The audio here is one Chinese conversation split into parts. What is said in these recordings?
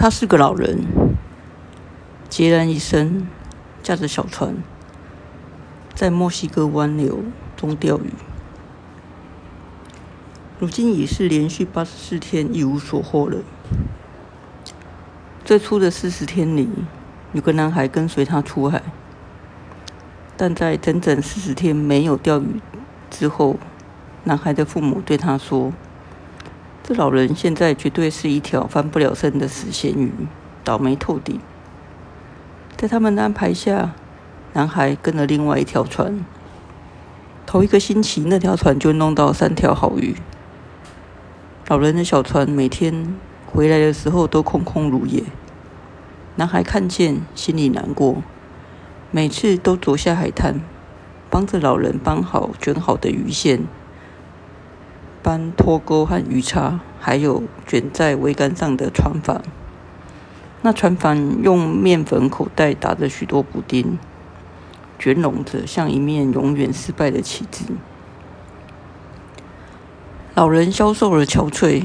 他是个老人，孑然一身，驾着小船，在墨西哥湾流中钓鱼。如今已是连续八十四天一无所获了。最初的四十天里，有个男孩跟随他出海，但在整整四十天没有钓鱼之后，男孩的父母对他说。这老人现在绝对是一条翻不了身的死咸鱼，倒霉透顶。在他们的安排下，男孩跟了另外一条船。头一个星期，那条船就弄到三条好鱼。老人的小船每天回来的时候都空空如也。男孩看见，心里难过，每次都走下海滩，帮着老人绑好卷好的鱼线。般拖钩和鱼叉，还有卷在桅杆上的船帆。那船帆用面粉口袋打着许多补丁，卷拢着，像一面永远失败的旗帜。老人消瘦而憔悴，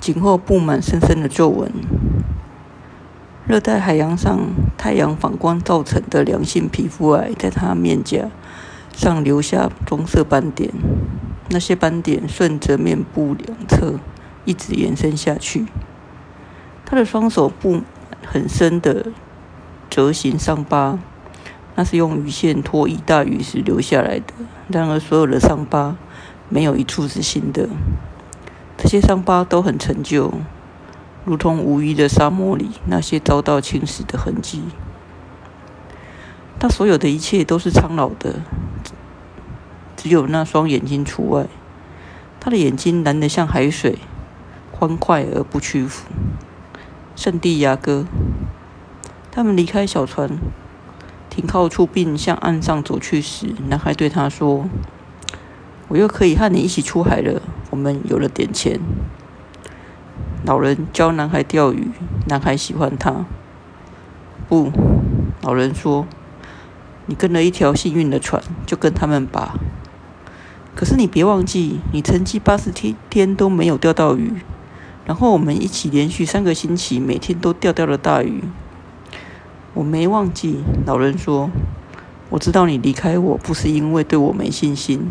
颈后布满深深的皱纹。热带海洋上太阳反光造成的良性皮肤癌，在他面颊上留下棕色斑点。那些斑点顺着面部两侧一直延伸下去。他的双手布很深的折形伤疤，那是用鱼线拖一大鱼时留下来的。然而，所有的伤疤没有一处是新的。这些伤疤都很陈旧，如同无鱼的沙漠里那些遭到侵蚀的痕迹。他所有的一切都是苍老的。只有那双眼睛除外，他的眼睛蓝得像海水，欢快而不屈服。圣地亚哥，他们离开小船，停靠处并向岸上走去时，男孩对他说：“我又可以和你一起出海了。我们有了点钱。”老人教男孩钓鱼，男孩喜欢他。不，老人说：“你跟了一条幸运的船，就跟他们吧。”可是你别忘记，你曾经八十天天都没有钓到鱼，然后我们一起连续三个星期每天都钓到了大鱼。我没忘记，老人说，我知道你离开我不是因为对我没信心，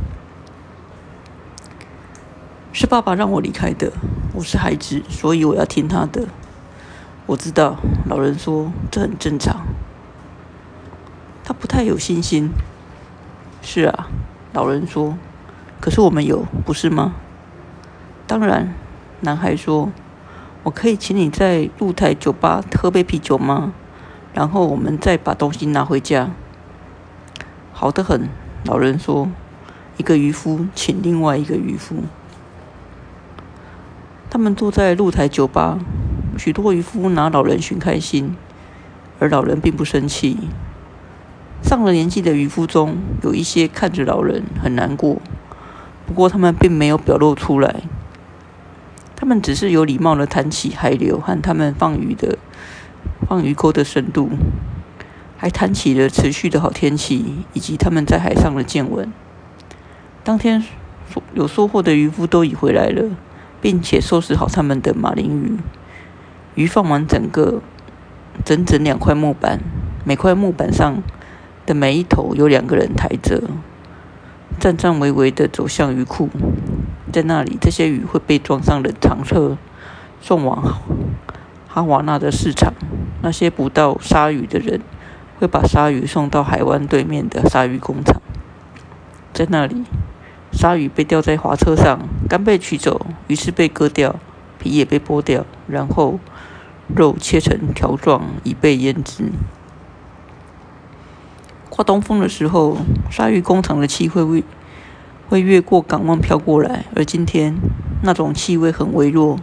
是爸爸让我离开的。我是孩子，所以我要听他的。我知道，老人说，这很正常。他不太有信心。是啊，老人说。可是我们有，不是吗？当然，男孩说：“我可以请你在露台酒吧喝杯啤酒吗？然后我们再把东西拿回家。”好的很，老人说：“一个渔夫请另外一个渔夫。”他们坐在露台酒吧，许多渔夫拿老人寻开心，而老人并不生气。上了年纪的渔夫中有一些看着老人很难过。不过，他们并没有表露出来。他们只是有礼貌的谈起海流和他们放鱼的放鱼钩的深度，还谈起了持续的好天气以及他们在海上的见闻。当天有收获的渔夫都已回来了，并且收拾好他们的马林鱼。鱼放完整个整整两块木板，每块木板上的每一头有两个人抬着。颤颤巍巍地走向鱼库，在那里，这些鱼会被装上了长车，送往哈瓦那的市场。那些捕到鲨鱼的人会把鲨鱼送到海湾对面的鲨鱼工厂，在那里，鲨鱼被吊在滑车上，肝被取走，鱼翅被割掉，皮也被剥掉，然后肉切成条状，以备腌制。刮东风的时候，鲨鱼工厂的气会会会越过港湾飘过来，而今天那种气味很微弱，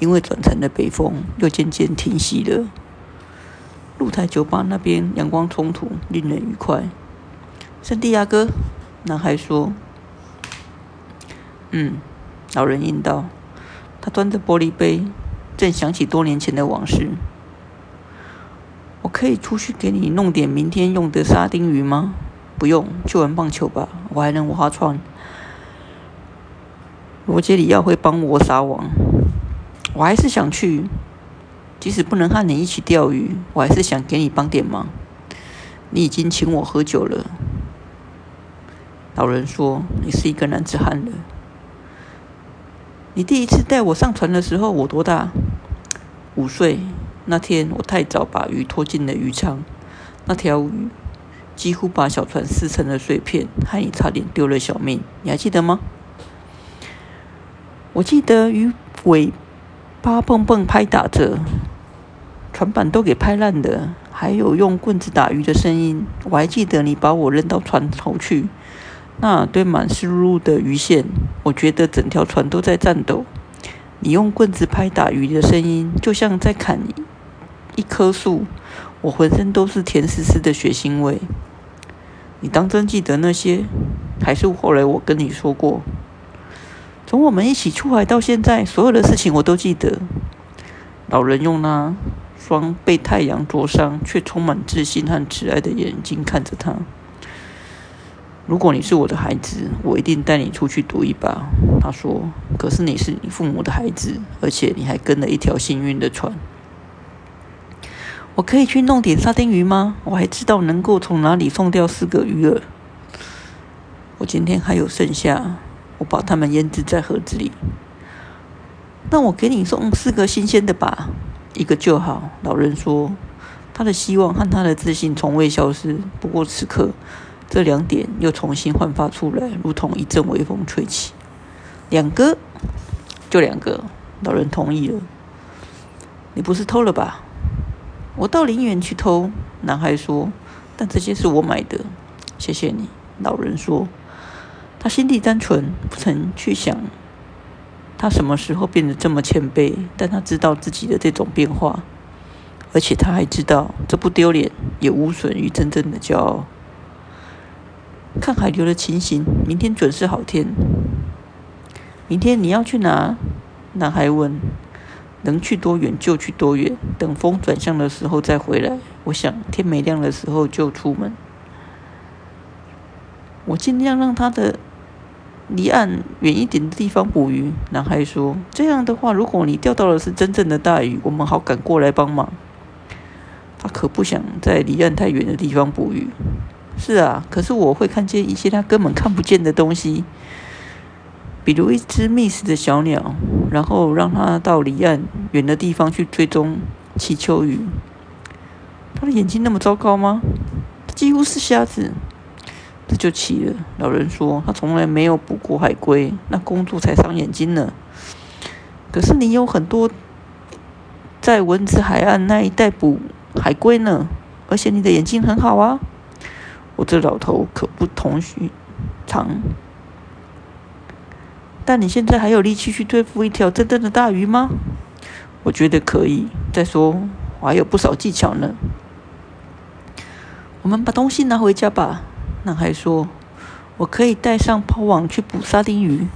因为转成了北风又渐渐停息了。露台酒吧那边阳光冲突，令人愉快。圣地亚哥，男孩说：“嗯。”老人应道。他端着玻璃杯，正想起多年前的往事。我可以出去给你弄点明天用的沙丁鱼吗？不用，去玩棒球吧。我还能划船。罗杰里奥会帮我撒网。我还是想去。即使不能和你一起钓鱼，我还是想给你帮点忙。你已经请我喝酒了。老人说：“你是一个男子汉了。你第一次带我上船的时候，我多大？五岁。那天我太早把鱼拖进了鱼舱，那条鱼几乎把小船撕成了碎片，害你差点丢了小命。你还记得吗？”我记得鱼尾巴蹦蹦拍打着，船板都给拍烂了，还有用棍子打鱼的声音。我还记得你把我扔到船头去。那堆满湿漉漉的鱼线，我觉得整条船都在颤抖。你用棍子拍打鱼的声音，就像在砍你一棵树。我浑身都是甜丝丝的血腥味。你当真记得那些？还是后来我跟你说过？从我们一起出海到现在，所有的事情我都记得。老人用那双被太阳灼伤却充满自信和慈爱的眼睛看着他。如果你是我的孩子，我一定带你出去赌一把。他说：“可是你是你父母的孩子，而且你还跟了一条幸运的船。我可以去弄点沙丁鱼吗？我还知道能够从哪里送掉四个鱼饵。我今天还有剩下，我把它们腌制在盒子里。那我给你送四个新鲜的吧，一个就好。”老人说，他的希望和他的自信从未消失。不过此刻。这两点又重新焕发出来，如同一阵微风吹起。两个，就两个。老人同意了。你不是偷了吧？我到陵园去偷。男孩说：“但这些是我买的。”谢谢你。老人说：“他心地单纯，不曾去想他什么时候变得这么谦卑。但他知道自己的这种变化，而且他还知道这不丢脸，也无损于真正的骄傲。”看海流的情形，明天准是好天。明天你要去哪？男孩问。能去多远就去多远，等风转向的时候再回来。我想天没亮的时候就出门。我尽量让他的离岸远一点的地方捕鱼。男孩说：“这样的话，如果你钓到的是真正的大鱼，我们好赶过来帮忙。”他可不想在离岸太远的地方捕鱼。是啊，可是我会看见一些他根本看不见的东西，比如一只觅食的小鸟，然后让它到离岸远的地方去追踪祈求鱼。他的眼睛那么糟糕吗？他几乎是瞎子。这就奇了。老人说他从来没有捕过海龟，那工作才伤眼睛呢。可是你有很多在蚊子海岸那一带捕海龟呢，而且你的眼睛很好啊。我这老头可不同寻常，但你现在还有力气去对付一条真正的大鱼吗？我觉得可以。再说，我还有不少技巧呢。我们把东西拿回家吧。男孩说：“我可以带上抛网去捕沙丁鱼。”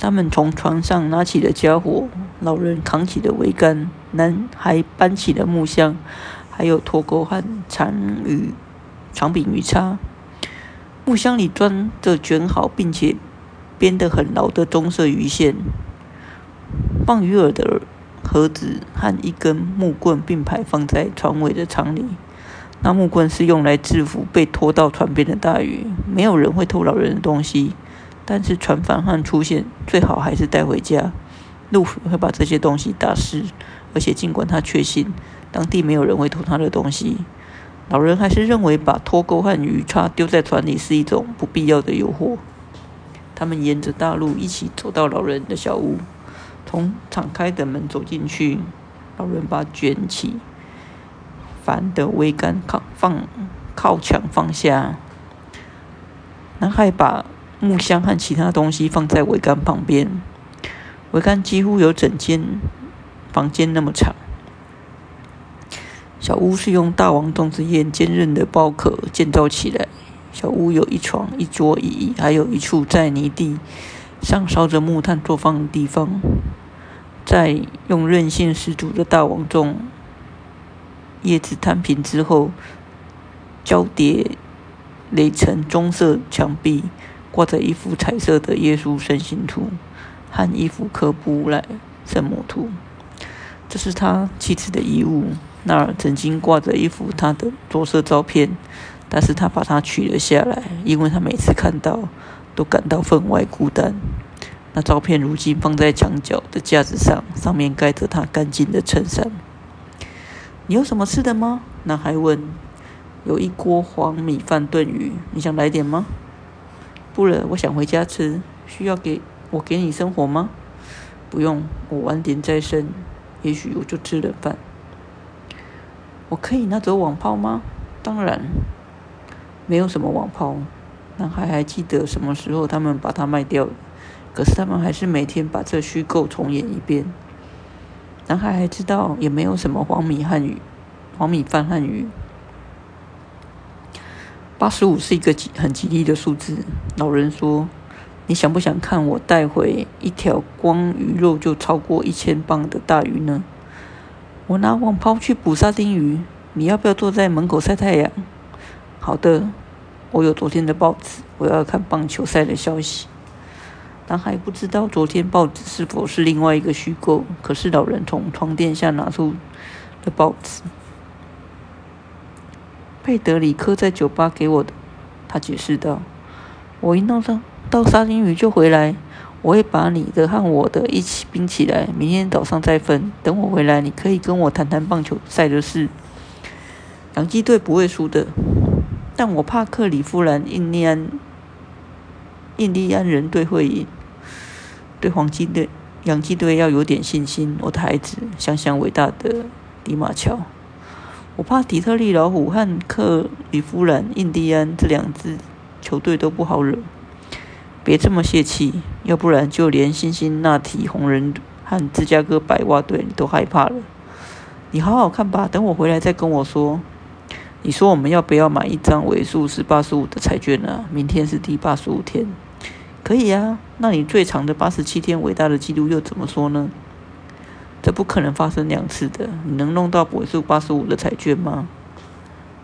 他们从床上拿起了家伙，老人扛起了桅杆，男孩搬起了木箱，还有拖钩和长鱼。长柄鱼叉，木箱里装着卷好并且编得很牢的棕色鱼线。放鱼饵的盒子和一根木棍并排放在船尾的舱里。那木棍是用来制服被拖到船边的大鱼。没有人会偷老人的东西，但是船帆和出现最好还是带回家。路虎会把这些东西打湿，而且尽管他确信当地没有人会偷他的东西。老人还是认为把拖钩和鱼叉丢在船里是一种不必要的诱惑。他们沿着大路一起走到老人的小屋，从敞开的门走进去。老人把卷起帆的桅杆靠放靠墙放下。男孩把木箱和其他东西放在桅杆旁边。桅杆几乎有整间房间那么长。小屋是用大王种子叶坚韧的包壳建造起来。小屋有一床、一桌、椅，还有一处在泥地上烧着木炭做饭的地方。在用韧性十足的大网种叶子摊平之后，交叠垒成棕色墙壁，挂着一幅彩色的耶稣圣心图和一幅科布来圣母图。这是他妻子的遗物，那儿曾经挂着一幅他的着色照片，但是他把它取了下来，因为他每次看到都感到分外孤单。那照片如今放在墙角的架子上，上面盖着他干净的衬衫。你有什么吃的吗？男孩问。有一锅黄米饭炖鱼，你想来点吗？不了，我想回家吃。需要给我给你生火吗？不用，我晚点再生。也许我就吃了饭。我可以拿走网炮吗？当然，没有什么网炮。男孩还记得什么时候他们把它卖掉了，可是他们还是每天把这虚构重演一遍。男孩还知道也没有什么黄米汉语，黄米饭汉语。八十五是一个很吉利的数字。老人说：“你想不想看我带回一条光鱼肉就超过一千磅的大鱼呢？”我拿网抛去捕沙丁鱼。你要不要坐在门口晒太阳？好的，我有昨天的报纸，我要看棒球赛的消息。男孩不知道昨天报纸是否是另外一个虚构，可是老人从床垫下拿出了报纸。佩德里克在酒吧给我的，他解释道：“我一弄上到沙丁鱼就回来，我会把你的和我的一起冰起来，明天早上再分。等我回来，你可以跟我谈谈棒球赛的事。洋基队不会输的，但我怕克里夫兰印第安印第安人队会赢。对黄金队、洋基队要有点信心，我的孩子，想想伟大的迪马乔。”我怕底特律老虎和克里夫兰印第安这两支球队都不好惹，别这么泄气，要不然就连辛辛那提红人和芝加哥白袜队你都害怕了。你好好看吧，等我回来再跟我说。你说我们要不要买一张尾数是八十五的彩券呢？明天是第八十五天，可以啊。那你最长的八十七天伟大的记录又怎么说呢？这不可能发生两次的。你能弄到尾数八十五的彩券吗？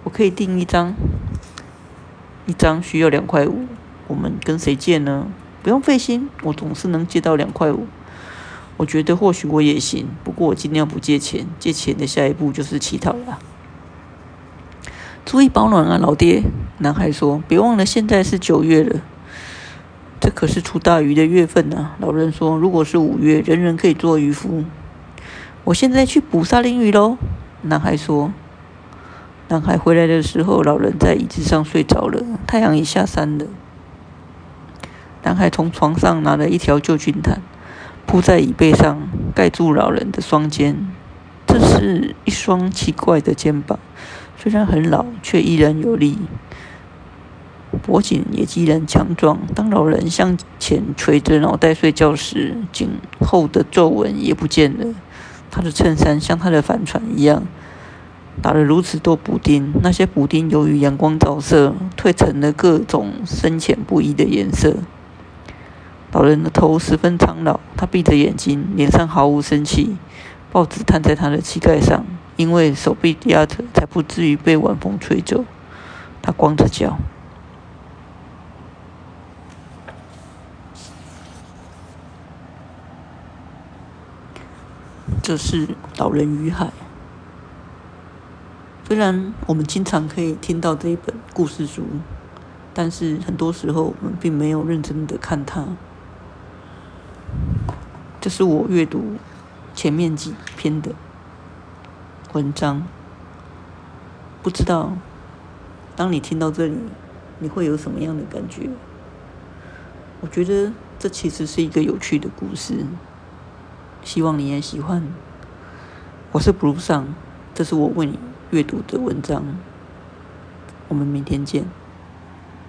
我可以订一张，一张需要两块五。我们跟谁借呢？不用费心，我总是能借到两块五。我觉得或许我也行，不过我尽量不借钱。借钱的下一步就是乞讨了。注意保暖啊，老爹！男孩说：“别忘了，现在是九月了，这可是出大鱼的月份呢。”老人说：“如果是五月，人人可以做渔夫。”我现在去捕沙丁鱼喽，男孩说。男孩回来的时候，老人在椅子上睡着了，太阳已下山了。男孩从床上拿了一条旧军毯，铺在椅背上，盖住老人的双肩。这是一双奇怪的肩膀，虽然很老，却依然有力，脖颈也依然强壮。当老人向前垂着脑袋睡觉时，颈后的皱纹也不见了。他的衬衫像他的帆船一样，打了如此多补丁。那些补丁由于阳光照射，褪成了各种深浅不一的颜色。老人的头十分苍老，他闭着眼睛，脸上毫无生气。报纸摊在他的膝盖上，因为手臂压着，才不至于被晚风吹走。他光着脚。这是《老人与海》。虽然我们经常可以听到这一本故事书，但是很多时候我们并没有认真的看它。这是我阅读前面几篇的文章，不知道当你听到这里，你会有什么样的感觉？我觉得这其实是一个有趣的故事。希望你也喜欢。我是 Blue 上，这是我为你阅读的文章。我们明天见。